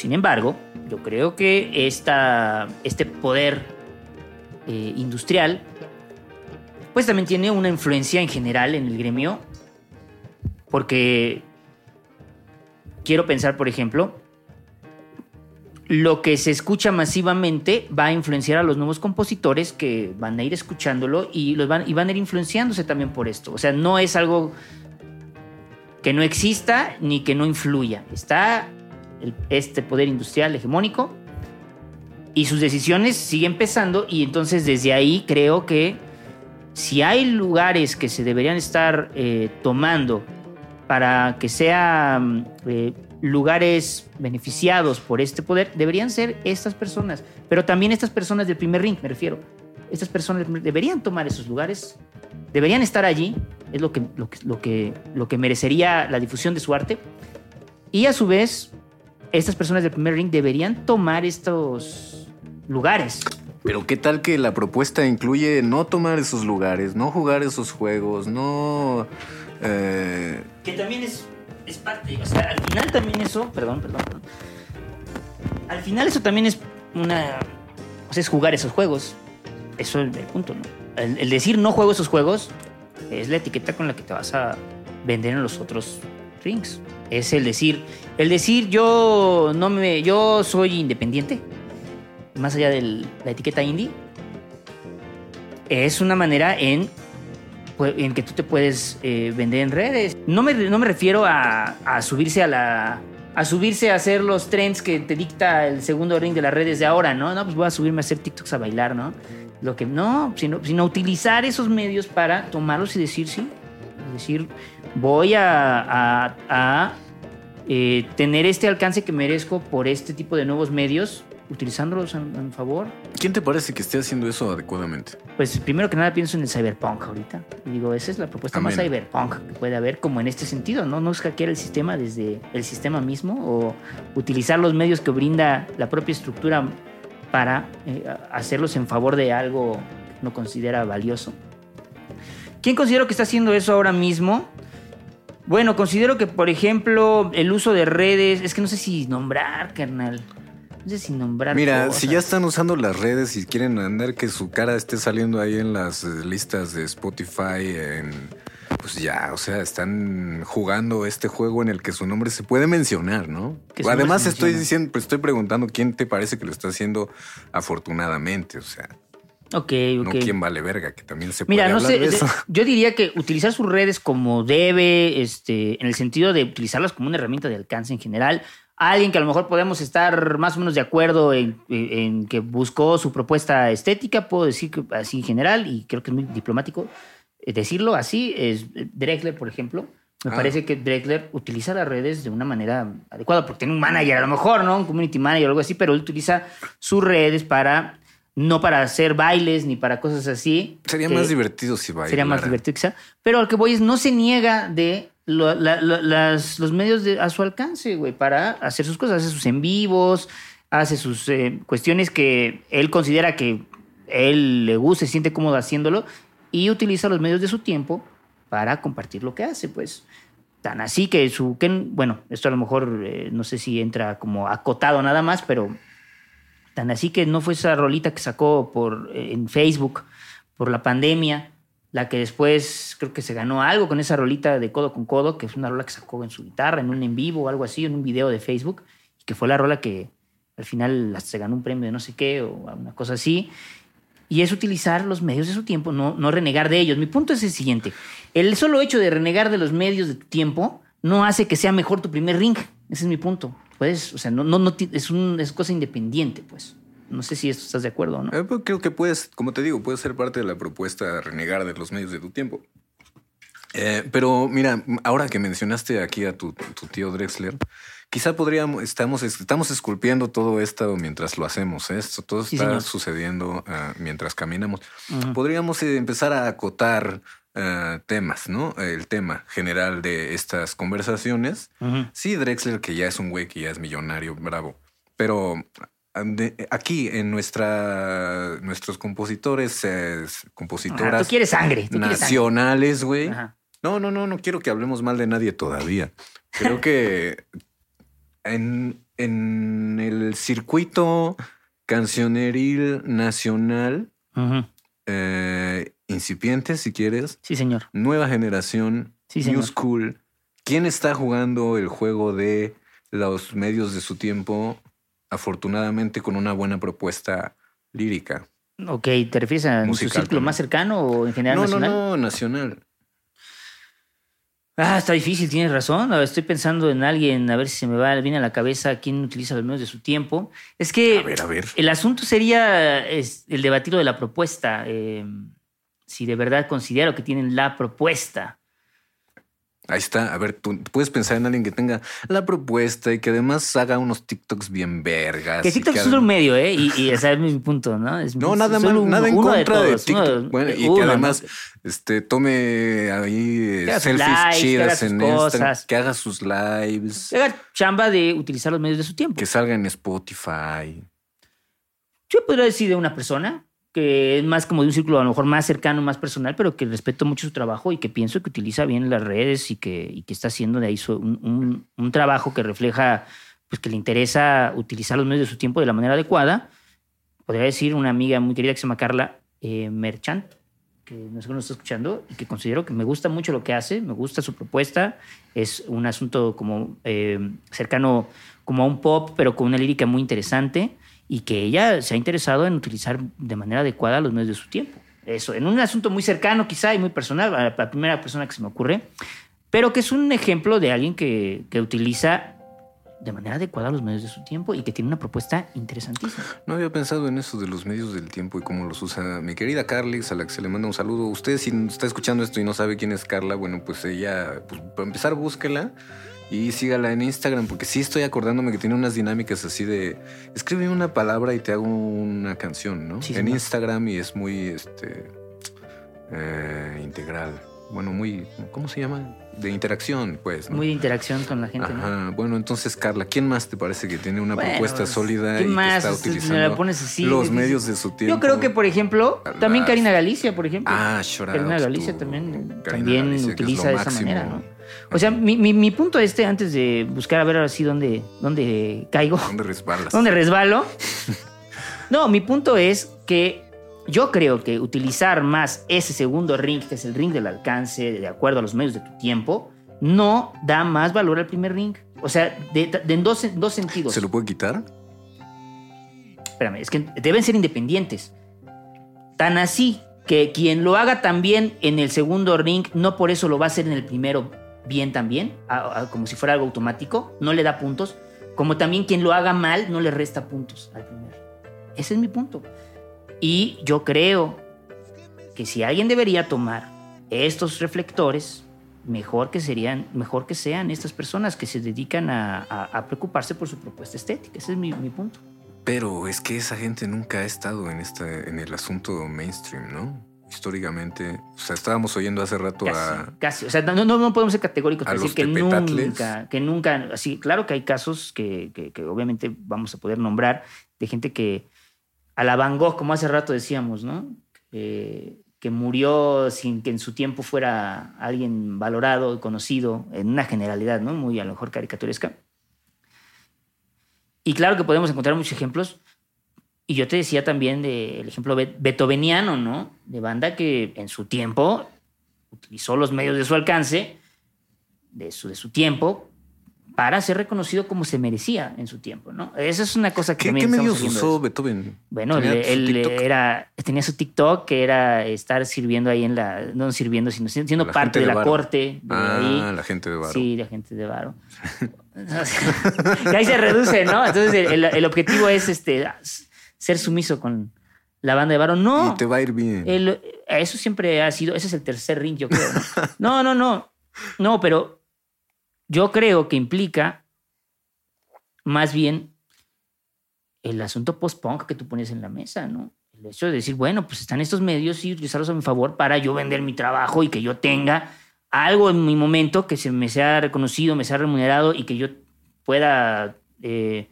Sin embargo, yo creo que esta, este poder eh, industrial, pues también tiene una influencia en general en el gremio, porque quiero pensar, por ejemplo, lo que se escucha masivamente va a influenciar a los nuevos compositores que van a ir escuchándolo y, los van, y van a ir influenciándose también por esto. O sea, no es algo que no exista ni que no influya. Está este poder industrial hegemónico y sus decisiones siguen pesando y entonces desde ahí creo que si hay lugares que se deberían estar eh, tomando para que sean eh, lugares beneficiados por este poder, deberían ser estas personas, pero también estas personas del primer ring, me refiero. Estas personas deberían tomar esos lugares, deberían estar allí, es lo que, lo que, lo que, lo que merecería la difusión de su arte, y a su vez estas personas del primer ring deberían tomar estos lugares. Pero qué tal que la propuesta incluye no tomar esos lugares, no jugar esos juegos, no... Eh, que también es, es parte, o sea, al final también eso, perdón, perdón, perdón. Al final eso también es una... O sea, es jugar esos juegos. Eso es el punto, ¿no? el decir no juego esos juegos es la etiqueta con la que te vas a vender en los otros rings. Es el decir, el decir yo no me, yo soy independiente, más allá de la etiqueta indie, es una manera en, pues, en que tú te puedes eh, vender en redes. No me, no me refiero a, subirse a la, a subirse a hacer los trends que te dicta el segundo ring de las redes de ahora, ¿no? No, pues voy a subirme a hacer TikToks a bailar, ¿no? Lo que no, sino, sino utilizar esos medios para tomarlos y decir sí. Decir, voy a, eh, tener este alcance que merezco por este tipo de nuevos medios, utilizándolos a, mi favor. ¿Quién te parece que esté haciendo eso adecuadamente? Pues primero que nada pienso en el cyberpunk ahorita. Y digo, esa es la propuesta más cyberpunk que puede haber como en este sentido, ¿no? No es hackear el sistema desde el sistema mismo o utilizar los medios que brinda la propia estructura para eh, hacerlos en favor de algo que no considera valioso. ¿Quién considero que está haciendo eso ahora mismo? Bueno, considero que, por ejemplo, el uso de redes, es que no sé si nombrar, carnal. No sé si nombrar. Mira, si ya están usando las redes y quieren andar que su cara esté saliendo ahí en las eh, listas de Spotify, en, pues ya, o sea, están jugando este juego en el que su nombre se puede mencionar, ¿no? Además, estoy diciendo, pues estoy preguntando quién te parece que lo está haciendo afortunadamente, o sea. Ok, No ok. quién vale verga, que también se puede Mira, no hablar sé, de eso. yo diría que utilizar sus redes como debe, este, en el sentido de utilizarlas como una herramienta de alcance en general. Alguien que a lo mejor podemos estar más o menos de acuerdo en, en que buscó su propuesta estética, puedo decir que así en general, y creo que es muy diplomático eh, decirlo así, es Drexler, por ejemplo. Me Ah. parece que Drexler utiliza las redes de una manera adecuada, porque tiene un manager a lo mejor, ¿no? Un community manager o algo así, pero él utiliza sus redes para, no para hacer bailes ni para cosas así. Sería más divertido si bailara. Sería más divertido quizá. Pero al que voy es, no se niega de lo- la- la- las- los medios de- a su alcance, güey, para hacer sus cosas. Hace sus en vivos, hace sus eh, cuestiones que él considera que él le gusta, se siente cómodo haciéndolo y utiliza los medios de su tiempo para compartir lo que hace, pues. Tan así que su... que- bueno, esto a lo mejor eh, no sé si entra como acotado nada más, pero tan así que no fue esa rolita que sacó por, eh, en Facebook por la pandemia, la que después creo que se ganó algo con esa rolita de codo con codo, que es una rola que sacó en su guitarra, en un en vivo o algo así, en un video de Facebook, y que fue la rola que al final se ganó un premio de no sé qué o una cosa así. Y es utilizar los medios de su tiempo, no, no renegar de ellos. Mi punto es el siguiente. El solo hecho de renegar de los medios de tu tiempo no hace que sea mejor tu primer ring. Ese es mi punto. Puedes, o sea, no, no, es, un, es cosa independiente, pues. No sé si esto estás de acuerdo o no. Eh, pues, creo que puedes, como te digo, puede ser parte de la propuesta renegar de los medios de tu tiempo. Eh, pero mira, ahora que mencionaste aquí a tu, tu tío Drexler, quizá podríamos, estamos, estamos esculpiendo todo esto mientras lo hacemos. ¿eh? Esto todo Sí, está señor. sucediendo ah, mientras caminamos. Podríamos eh, empezar a acotar ah, temas, ¿no? El tema general de estas conversaciones. Sí, Drexler, que ya es un güey que ya es millonario, bravo. Pero de- aquí en nuestra nuestros compositores, eh, Ajá, compositoras tú quieres sangre. Tú quieres sangre. nacionales, güey. Ajá. No, no, no, no quiero que hablemos mal de nadie todavía. Creo que en, en el circuito cancioneril nacional, eh, incipiente, si quieres, Sí, señor. nueva generación, Sí, New señor. School. ¿Quién está jugando el juego de los medios de su tiempo? Afortunadamente con una buena propuesta lírica. Ok, ¿te refieres a Musical círculo también. más cercano o en general No, nacional? no, no, nacional. Ah, está difícil, tienes razón. Estoy pensando en alguien, a ver si se me va, viene a la cabeza quién utiliza los medios de su tiempo. Es que A ver, a ver. el asunto sería el debatir lo de la propuesta. eh, si de verdad considero que tienen la propuesta. Ahí está. A ver, tú puedes pensar en alguien que tenga la propuesta y que además haga unos TikToks bien vergas. Que TikTok que es solo un medio, ¿eh? Y, y ese es mi punto, ¿no? Es- No, nada mal, uno- nada en contra de, todos, uno TikTok. Bueno, y que uno, ¿no? además este, tome ahí Que selfies lives, que chidas en Instagram, que haga sus lives, Haga chamba de utilizar los medios de su tiempo. que salga en Spotify. Yo podría decir de una persona que es más como de un círculo a lo mejor más cercano, más personal, pero que respeto mucho su trabajo y que pienso que utiliza bien las redes y que, y que está haciendo de ahí un, un- trabajo que refleja pues que le interesa utilizar los medios de su tiempo de la manera adecuada. Podría decir una amiga muy querida que se llama Carla eh, Merchant, que no sé si nos está escuchando y que considero que me gusta mucho lo que hace, me gusta su propuesta. Es un asunto como eh, cercano como a un pop, pero con una lírica muy interesante y que ella se ha interesado en utilizar de manera adecuada los medios de su tiempo. Eso, en un asunto muy cercano quizá y muy personal, a la primera persona que se me ocurre, pero que es un ejemplo de alguien que, que utiliza de manera adecuada los medios de su tiempo y que tiene una propuesta interesantísima. No había pensado en eso de los medios del tiempo y cómo los usa mi querida Carlix, a la que se le manda un saludo. Usted, si está escuchando esto y no sabe quién es Carla, bueno, pues ella, pues para empezar, búsquela y sígala en Instagram, porque sí estoy acordándome que tiene unas dinámicas así de escribe una palabra y te hago una canción, ¿no? Sí, en. Instagram y es muy este eh, integral. Bueno, muy, ¿cómo se llama? De interacción, pues. ¿no? Muy de interacción con la gente. ¿no? Ajá. Bueno, entonces, Carla, ¿quién más te parece que tiene una Bueno, propuesta pues, sólida ¿quién y más? que está la utilizando pones así, los medios de su tiempo? Yo creo que, por ejemplo, también Karina Galicia, por ejemplo. Ah, Karina Galicia también, Karina también Galicia, utiliza de esa máximo. manera, ¿no? O sea, mi, mi, mi punto este, antes de buscar a ver ahora sí dónde, dónde caigo, ¿Dónde resbalas? dónde resbalo. No, mi punto es que yo creo que utilizar más ese segundo ring, que es el ring del alcance, de acuerdo a los medios de tu tiempo, no da más valor al primer ring. O sea, de, de en dos, dos sentidos. ¿Se lo puede quitar? Espérame, es que deben ser independientes. Tan así que quien lo haga también en el segundo ring, no por eso lo va a hacer en el primero bien también, como si fuera algo automático, no le da puntos. Como también quien lo haga mal, no le resta puntos al primero. Ese es mi punto. Y yo creo que si alguien debería tomar estos reflectores, mejor que, serían, mejor que sean estas personas que se dedican a, preocuparse por su propuesta estética. Ese es mi, mi punto. Pero es que esa gente nunca ha estado en, esta, en el asunto mainstream, ¿no? Históricamente. O sea, estábamos oyendo hace rato Casi, a... casi. O sea, no, no, no podemos ser categóricos para decir que nunca, que nunca, así, claro que hay casos que, que- que obviamente vamos a poder nombrar de gente que a la Van Gogh, como hace rato decíamos, ¿no? Que, que murió sin que en su tiempo fuera alguien valorado y conocido, en una generalidad, ¿no? Muy a lo mejor caricaturesca. Y claro que podemos encontrar muchos ejemplos. Y yo te decía también del ejemplo be- beethoveniano, ¿no? De banda que en su tiempo utilizó los medios de su alcance, de su, de su tiempo, para ser reconocido como se merecía en su tiempo, ¿no? Esa es una cosa que ¿Qué, también qué medios de usó. Beethoven? Bueno, ¿Tenía él, era, tenía su TikTok, que era estar sirviendo ahí en la, no sirviendo, sino siendo La parte de, de la corte de Ah, ahí. la gente de Varo. Sí, la gente de Varo. ahí se reduce, ¿no? Entonces el objetivo es este ser sumiso con la banda de Varo. No. Y te va a ir bien. El- eso siempre ha sido, ese es el tercer ring, yo creo. No, no, no. No, no pero yo creo que implica más bien el asunto post-punk que tú pones en la mesa, ¿no? El hecho de decir, bueno, pues están estos medios y utilizarlos a mi favor para yo vender mi trabajo y que yo tenga algo en mi momento que se me sea reconocido, me sea remunerado y que yo pueda eh,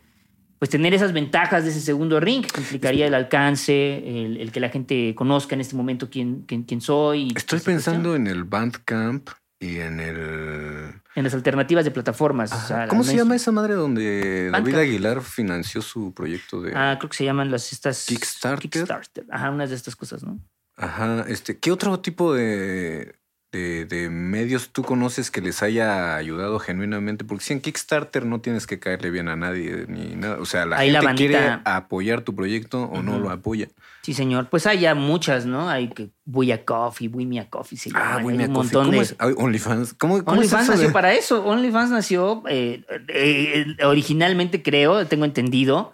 pues tener esas ventajas de ese segundo ring, que implicaría el alcance, el, el que la gente conozca en este momento quién, quién, quién soy. Estoy cuestión. pensando en el Bandcamp y en el... En las alternativas de plataformas. o sea, ¿Cómo se llama esa madre donde David. Aguilar financió su proyecto de... Ah, creo que se llaman las estas... Kickstarter. Kickstarter. Ajá, unas de estas cosas, ¿no? Ajá, este, ¿qué otro tipo de, de, de medios tú conoces que les haya ayudado genuinamente? Porque si en Kickstarter no tienes que caerle bien a nadie ni nada. O sea, la Ahí la gente quiere apoyar tu proyecto o no lo apoya. Sí, señor. Pues hay ya muchas, ¿no? Hay que Buya Coffee, Buimia Coffee, se Ah, llaman, güey, hay me un acofí. montón ¿Cómo de... es? OnlyFans. ¿Cómo, cómo es OnlyFans eso nació para eso. OnlyFans nació eh, eh, eh, originalmente, creo, tengo entendido,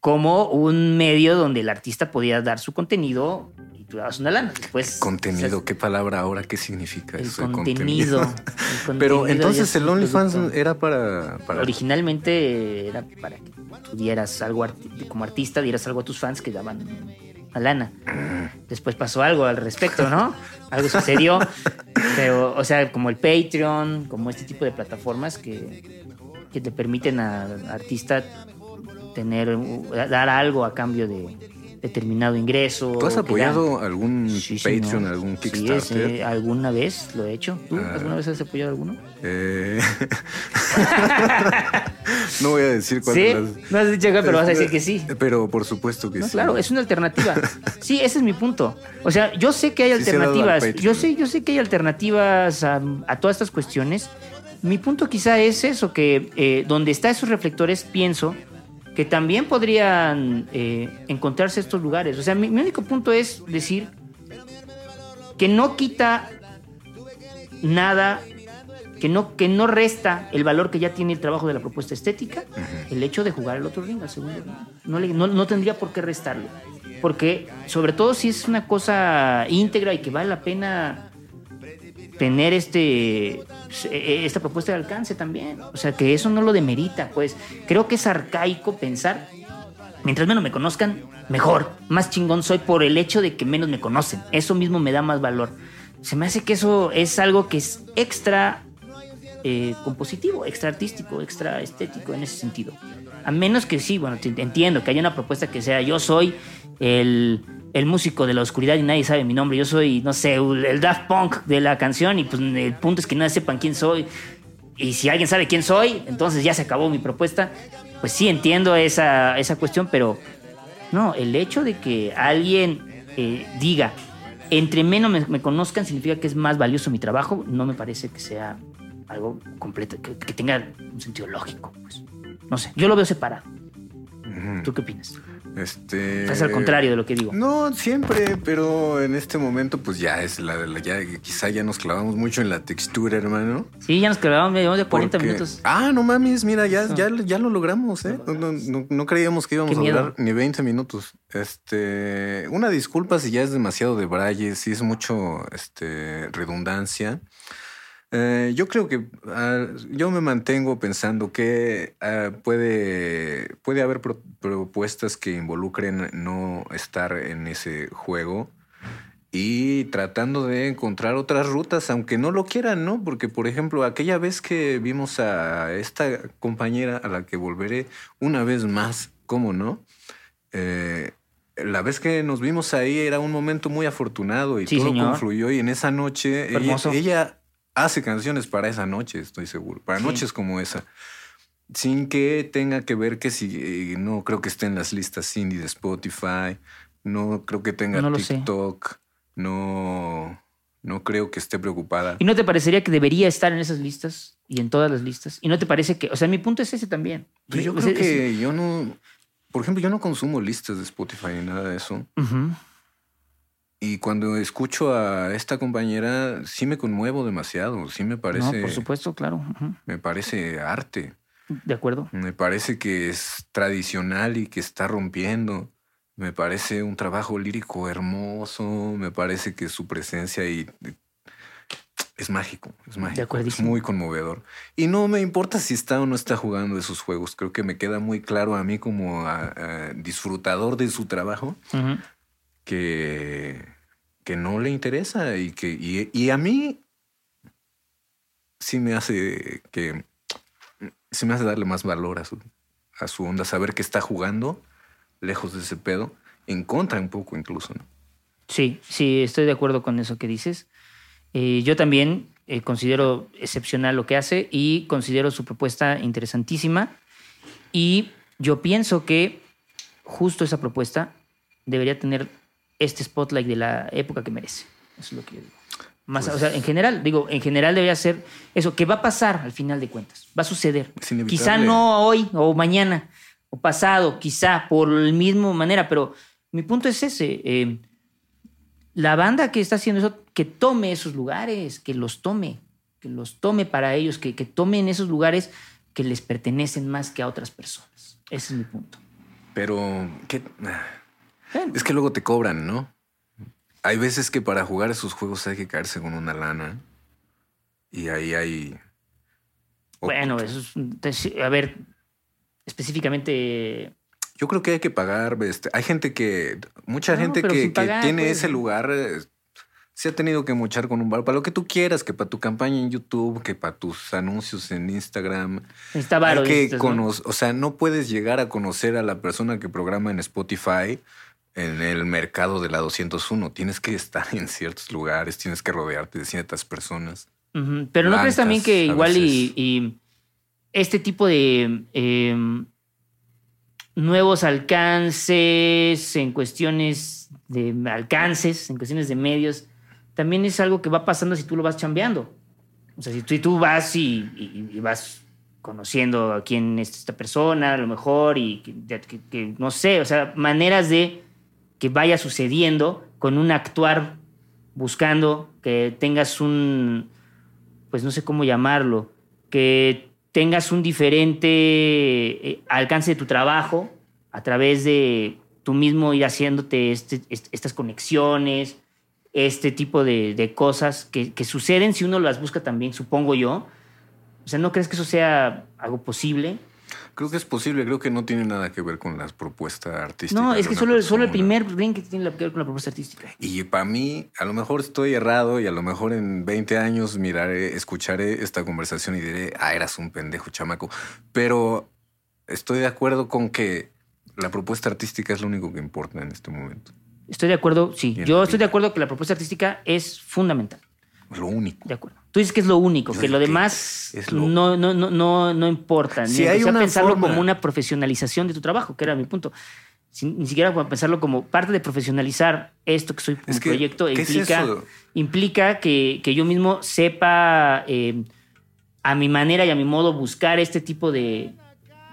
como un medio donde el artista podía dar su contenido dabas una lana. Después, Contenido, ¿qué palabra ahora? ¿Qué significa El eso de contenido. el Pero contenido ya entonces es el OnlyFans era para... para... Originalmente era para que tú dieras algo como artista, dieras algo a tus fans que daban la lana. Después pasó algo al respecto, ¿no? Algo sucedió. Pero, o sea, como el Patreon, como este tipo de plataformas que, que te permiten al artista tener, dar algo a cambio de determinado ingreso. ¿Tú has apoyado algún Sí, Patreon, señor. algún Sí, Kickstarter? ese, alguna vez lo he hecho. ¿Tú Ah. alguna vez has apoyado alguno? Eh, no voy a decir cuál Sí, las- no has dicho que, pero vas a decir que sí. Pero por supuesto que No, sí. claro, es una alternativa. Sí, ese es mi punto. O sea, yo sé que hay Sí alternativas. Yo sé, yo sé que hay alternativas a, a todas estas cuestiones. Mi punto quizá es eso, que eh, donde están esos reflectores, pienso que también podrían eh, encontrarse estos lugares. O sea, mi, mi único punto es decir que no quita nada, que no, que no resta el valor que ya tiene el trabajo de la propuesta estética, el hecho de jugar el otro ring, al segundo ring. No, le- no, no tendría por qué restarle. Porque, sobre todo si es una cosa íntegra y que vale la pena tener este eh, esta propuesta de alcance también. O sea, que eso no lo demerita, pues. Creo que es arcaico pensar, mientras menos me conozcan, mejor, más chingón soy por el hecho de que menos me conocen. Eso mismo me da más valor. Se me hace que eso es algo que es extra eh, compositivo, extra artístico, extra estético en ese sentido. A menos que sí, bueno, entiendo que haya una propuesta que sea yo soy el, el músico de la oscuridad y nadie sabe mi nombre, yo soy, no sé, el Daft Punk de la canción y pues el punto es que nadie sepan quién soy. Y si alguien sabe quién soy, entonces ya se acabó mi propuesta. Pues sí, entiendo esa, esa cuestión, pero no, el hecho de que alguien eh, diga, entre menos me, me conozcan significa que es más valioso mi trabajo, no me parece que sea algo completo, que, que tenga un sentido lógico. Pues. No sé, yo lo veo separado. ¿Tú qué opinas? Este. Es al contrario de lo que digo. No, siempre, pero en este momento, pues ya es la, la- ya, quizá ya nos clavamos mucho en la textura, hermano. Sí, ya nos quedamos, llevamos de 40 Porque- minutos. Ah, no mames, mira, ya, ya, ya lo logramos, ¿eh? No, no- no- no creíamos que íbamos a durar ni 20 minutos. Este, una disculpa si ya es demasiado de braille, si es mucho este, redundancia. Eh, yo creo que ah, yo me mantengo pensando que ah, puede, puede haber pro- propuestas que involucren no estar en ese juego y tratando de encontrar otras rutas, aunque no lo quieran, ¿no? Porque, por ejemplo, aquella vez que vimos a esta compañera a la que volveré una vez más, ¿cómo no? Eh, la vez que nos vimos ahí era un momento muy afortunado y Sí, todo señor. confluyó y en esa noche ella, ella hace canciones para esa noche, estoy seguro, para Sí. noches como esa. Sin que tenga que ver que si eh, no creo que esté en las listas indie de Spotify, no creo que tenga No lo sé. TikTok, no, no creo que esté preocupada. ¿Y no te parecería que debería estar en esas listas y en todas las listas? ¿Y no te parece que, o sea, mi punto es ese también? Pues yo Es- creo es- que yo no, por ejemplo, yo no consumo listas de Spotify ni nada de eso. Ujú. Y cuando escucho a esta compañera, sí me conmuevo demasiado, sí me No, parece, por supuesto, claro. ujú. me parece arte. De acuerdo. Me parece que es tradicional y que está rompiendo. Me parece un trabajo lírico hermoso. Me parece que su presencia y es mágico, es mágico, es acuerdísimo. muy conmovedor. Y no me importa si está o no está jugando esos juegos. Creo que me queda muy claro a mí como a- a disfrutador de su trabajo Ujú. Que, que no le interesa y que y, a mí sí me hace que sí me hace darle más valor a su, a su onda, saber que está jugando lejos de ese pedo, en contra un poco incluso, ¿no? Sí, sí, estoy de acuerdo con eso que dices. Eh, yo también eh, considero excepcional lo que hace y considero su propuesta interesantísima. Y yo pienso que justo esa propuesta debería tener este spotlight de la época que merece. Eso es lo que yo digo. Más, Pues- o sea, en general, digo, en general debería ser eso, que va a pasar al final de cuentas, va a suceder. Quizá no hoy o mañana o pasado, quizá por la misma manera, pero mi punto es ese. eh, la banda que está haciendo eso, que tome esos lugares, que los tome, que los tome para ellos, que, que tomen esos lugares que les pertenecen más que a otras personas. Ese es mi punto. Pero ¿qué? Bueno, es que luego te cobran, ¿no? Hay veces que para jugar esos juegos hay que caerse con una lana y ahí hay o- bueno, eso es, a ver, específicamente, Yo creo que hay que pagar. Este, hay gente que, mucha No, gente que, tiene pues. ese lugar, eh, se ha tenido que mochar con un bar, para lo que tú quieras, que para tu campaña en YouTube, que para tus anuncios en Instagram. está varo. hay que o sea, no puedes llegar a conocer a la persona que programa en Spotify en el mercado de la 201. Tienes que estar en ciertos lugares, tienes que rodearte de ciertas personas. Pero no crees también que igual y, y este tipo de em, nuevos alcances en cuestiones de alcances, en cuestiones de medios, también es algo que va pasando si tú lo vas chambeando. O sea, si tú, si tú vas y, y- y vas conociendo a quién es esta persona, a lo mejor, y que, que- que, no sé, o sea, maneras de que vaya sucediendo con un actuar buscando que tengas un, pues no sé cómo llamarlo, que tengas un diferente eh, alcance de tu trabajo a través de tú mismo ir haciéndote este- est- estas conexiones, este tipo de, de cosas que, que suceden si uno las busca también, supongo yo. O sea, ¿no crees que eso sea algo posible? Creo que es posible, creo que no tiene nada que ver con las propuestas artísticas. No, es que solo, solo el primer ring que tiene que ver con la propuesta artística. Y para mí, a lo mejor estoy errado y a lo mejor en 20 años miraré, escucharé esta conversación y diré, ah, eras un pendejo chamaco. Pero estoy de acuerdo con que la propuesta artística es lo único que importa en este momento. Estoy de acuerdo, sí. Yo estoy de acuerdo que la propuesta artística es fundamental. Lo único. De acuerdo. Tú dices que es lo único, Yo que lo que demás lo- no, no, no, no, no importa. Si ni hay una pensarlo forma- como una profesionalización de tu trabajo, que era mi punto. Sin- ni siquiera pensarlo como parte de profesionalizar esto que soy como Es que, proyecto ¿qué es implica, implica que, que yo mismo sepa eh, a mi manera y a mi modo buscar este tipo de,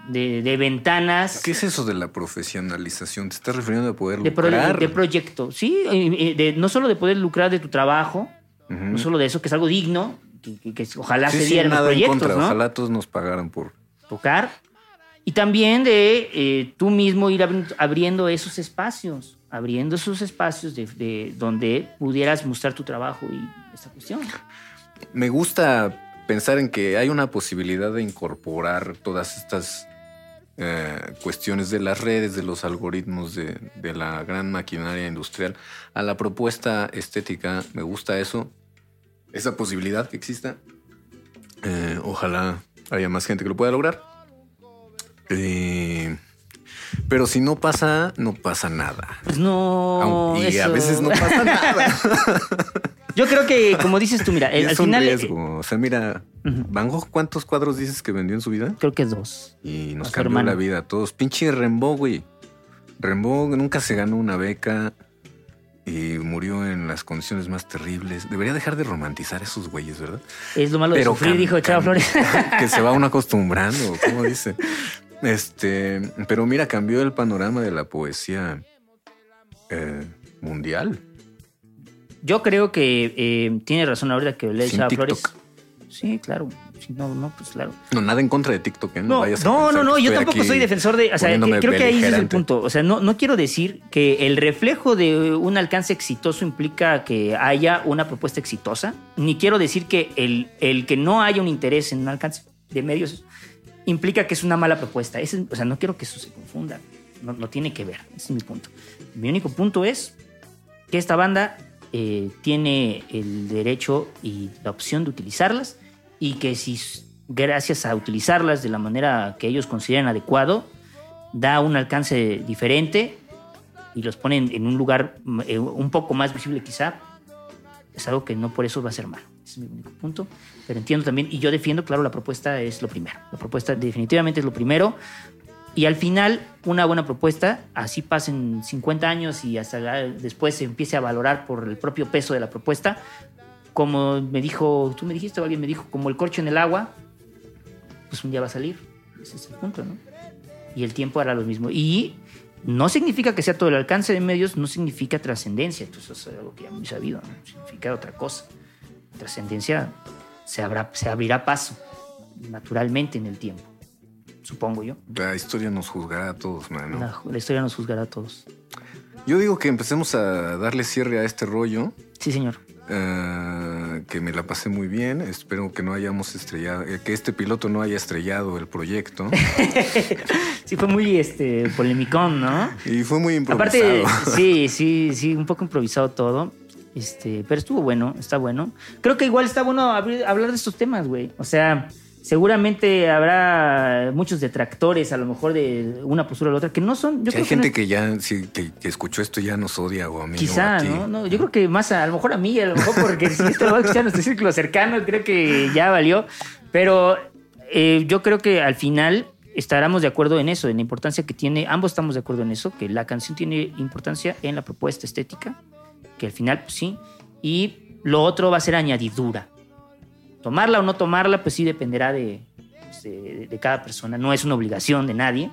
de, de ventanas. ¿Qué es eso de la profesionalización? ¿Te estás refiriendo a poder de, pro- lucrar? de proyecto, sí, de- no solo de poder lucrar de tu trabajo, No solo de eso, que es algo digno, que, que- que ojalá Sí, se sí, dieran los nada en proyectos, contra. ¿no? Ojalá todos nos pagaran por... tocar. Y también de eh, tú mismo ir abri- abriendo esos espacios, abriendo esos espacios de, de donde pudieras mostrar tu trabajo y esta cuestión. Me gusta pensar en que hay una posibilidad de incorporar todas estas eh, cuestiones de las redes, de los algoritmos, de, de la gran maquinaria industrial a la propuesta estética. Me gusta eso, esa posibilidad que exista. Eh, ojalá haya más gente que lo pueda lograr. Eh, pero si no pasa, no pasa nada. Pues no. Y a veces no pasa nada. Yo creo que, como dices tú, mira, al es un final. eh, riesgo. O sea, mira. Van Gogh, ¿cuántos cuadros dices que vendió en su vida? Creo que es dos. Y nos A cambió la vida a todos. Pinche Rimbaud, güey. Rimbaud nunca se ganó una beca y murió en las condiciones más terribles. Debería dejar de romantizar a esos güeyes, ¿verdad? Es lo malo de sufrir, dijo Chava Flores. que se va uno acostumbrando, ¿cómo dice? Este, pero mira, cambió el panorama de la poesía eh, mundial. Yo creo que eh, tiene razón ahorita que lee Sin Chava TikTok. Flores. Sí, claro. No, no, pues claro. No, nada en contra de TikTok, ¿eh? No, vayas a no, no, no, que yo tampoco soy defensor de. O sea, creo que ahí es el punto. O sea, no, no quiero decir que el reflejo de un alcance exitoso implica que haya una propuesta exitosa, ni quiero decir que el, el que no haya un interés en un alcance de medios implica que es una mala propuesta. Ese- o sea, no quiero que eso se confunda. No, no tiene que ver. Ese es mi punto. Mi único punto es que esta banda eh, tiene el derecho y la opción de utilizarlas y que si gracias a utilizarlas de la manera que ellos consideran adecuado, da un alcance diferente y los pone en, un lugar mm, eh, un poco más visible quizá, es algo que no por eso va a ser malo. Es mi único punto. Pero entiendo también, y yo defiendo, claro, la propuesta es lo primero. La propuesta definitivamente es lo primero. Y al final, una buena propuesta, así pasen 50 años y hasta después se empiece a valorar por el propio peso de la propuesta, como me dijo, tú me dijiste o alguien me dijo, como el corcho en el agua, pues un día va a salir. Ese es el punto, ¿no? Y el tiempo hará lo mismo. Y no significa que sea todo el alcance de medios, no significa trascendencia. Entonces, eso es algo que ya muy sabido, ¿no? Significa otra cosa. Trascendencia se, habrá, se abrirá paso naturalmente en el tiempo, supongo yo. La historia nos juzgará a todos, mano. La, la historia nos juzgará a todos. Yo digo que empecemos a darle cierre a este rollo. Sí, señor. Eh, que me la pasé muy bien. Espero que no hayamos estrellado, eh, que este piloto no haya estrellado el proyecto. Sí, fue muy este, polemicón, ¿no? y fue muy improvisado. Aparte, sí, sí, sí, un poco improvisado todo. Este, pero estuvo bueno, está bueno. Creo que igual está bueno hablar de estos temas, güey. O sea, seguramente habrá muchos detractores, a lo mejor de una postura o la otra, que no son. Yo Sí, hay gente no- que ya sí, que, que escuchó esto ya nos odia o a mí. o Quizá, a ti. ¿no? ¿no? Yo creo que más a, a lo mejor a mí, a lo mejor porque si esto lo va a escuchar nuestro círculo cercano, creo que ya valió. Pero eh, yo creo que al final estaremos de acuerdo en eso, en la importancia que tiene, ambos estamos de acuerdo en eso, que la canción tiene importancia en la propuesta estética, que al final, pues sí, y lo otro va a ser añadidura. Tomarla o no tomarla, pues sí dependerá de, pues, de- de cada persona, no es una obligación de nadie.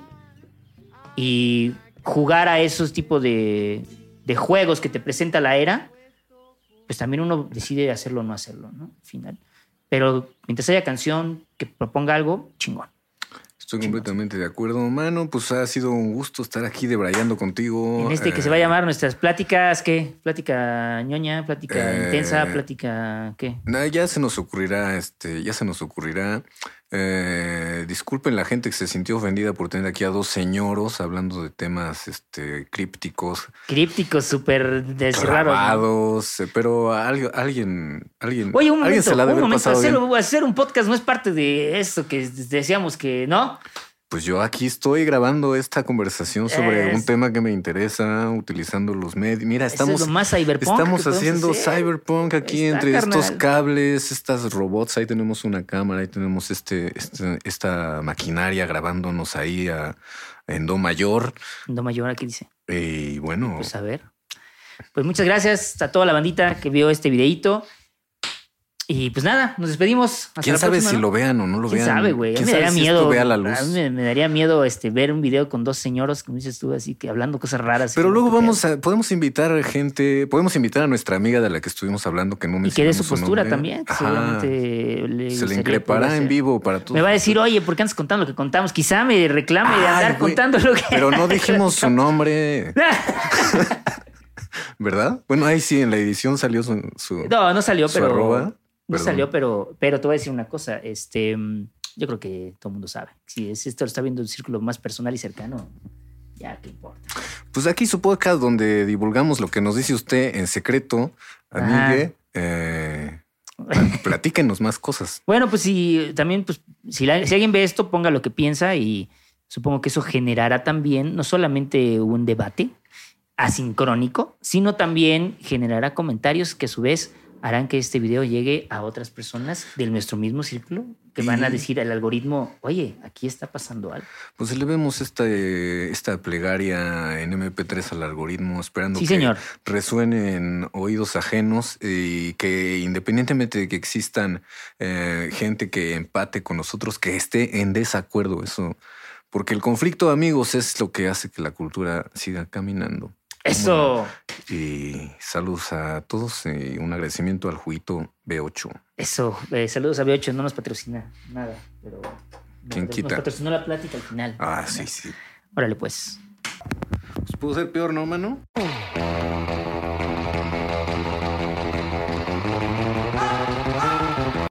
Y jugar a esos tipos de, de juegos que te presenta la era, pues también uno decide hacerlo o no hacerlo, ¿no? Al final. Pero mientras haya canción que proponga algo, chingón. Estoy completamente de acuerdo, mano. Pues ha sido un gusto estar aquí debrayando contigo. En este que eh, se va a llamar nuestras pláticas, ¿qué? Plática ñoña, plática Eh, intensa, plática, ¿qué? Nah, ya se nos ocurrirá, este, ya se nos ocurrirá. Eh, disculpen la gente que se sintió ofendida por tener aquí a dos señoros hablando de temas este, crípticos, Crípticos, súper desraros. ¿no? eh, pero algo- alguien, alguien, Oye, un alguien momento, se la un momento, hacer, hacer un podcast no es parte de eso que decíamos que, ¿no? Pues yo aquí estoy grabando esta conversación sobre Es- un tema que me interesa, utilizando los medios. Mira, estamos, es más cyberpunk Estamos haciendo hacer. cyberpunk aquí Está, entre estos cables, estas robots. Ahí tenemos una cámara, ahí tenemos este, este- esta maquinaria grabándonos ahí a- en do mayor. Do mayor, aquí dice. Y bueno, Pues a ver. Pues muchas gracias a toda la bandita que vio este videíto. Y pues nada, nos despedimos. Hasta ¿Quién sabe próxima, si ¿no? lo vean o no lo ¿Quién vean? sabe, güey? A ¿Quién me sabe si esto miedo. vea la a luz? mí me, me daría miedo este, ver un video con dos señoros, como dices tú, así que hablando cosas raras. Pero luego vamos a, podemos invitar a gente, podemos invitar a nuestra amiga de la que estuvimos hablando que no Y que dé su postura nombre. también. que Ajá. seguramente le Se le increpará en vivo para todos. Me va a decir, oye, ¿por qué andas contando lo que contamos? Quizá me reclame de andar güey, contando lo que. Pero no dijimos su nombre, ¿verdad? Bueno, ahí sí, en la edición salió su. su- No, no salió, su pero. arroba, no perdón. salió, pero, pero te voy a decir una cosa. Este, mm, yo creo que todo el mundo sabe. Si es- esto lo está viendo un círculo más personal y cercano, ya qué importa. Pues aquí su podcast donde divulgamos lo que nos dice usted en secreto, amigue. Eh, platíquenos más cosas. Bueno, pues si también, pues, si, la- si alguien ve esto, ponga lo que piensa y supongo que eso generará también no solamente un debate asincrónico, sino también generará comentarios que a su vez harán que este video llegue a otras personas de nuestro mismo círculo que van a decir al algoritmo, oye, aquí está pasando algo. Pues le vemos esta, esta plegaria en MP3 al algoritmo, esperando Sí, que señor. resuene en oídos ajenos y que independientemente de que existan eh, gente que empate con nosotros, que esté en desacuerdo, eso. Porque el conflicto, amigos, es lo que hace que la cultura siga caminando. Eso, Y saludos a todos y un agradecimiento al Juito B8. eso. Eh, saludos a B8, no nos patrocina nada, pero ¿Quién nos, quita? nos patrocinó la plática al final. Ah, sí, sí. Órale, pues. Pues pudo ser peor, ¿no, mano?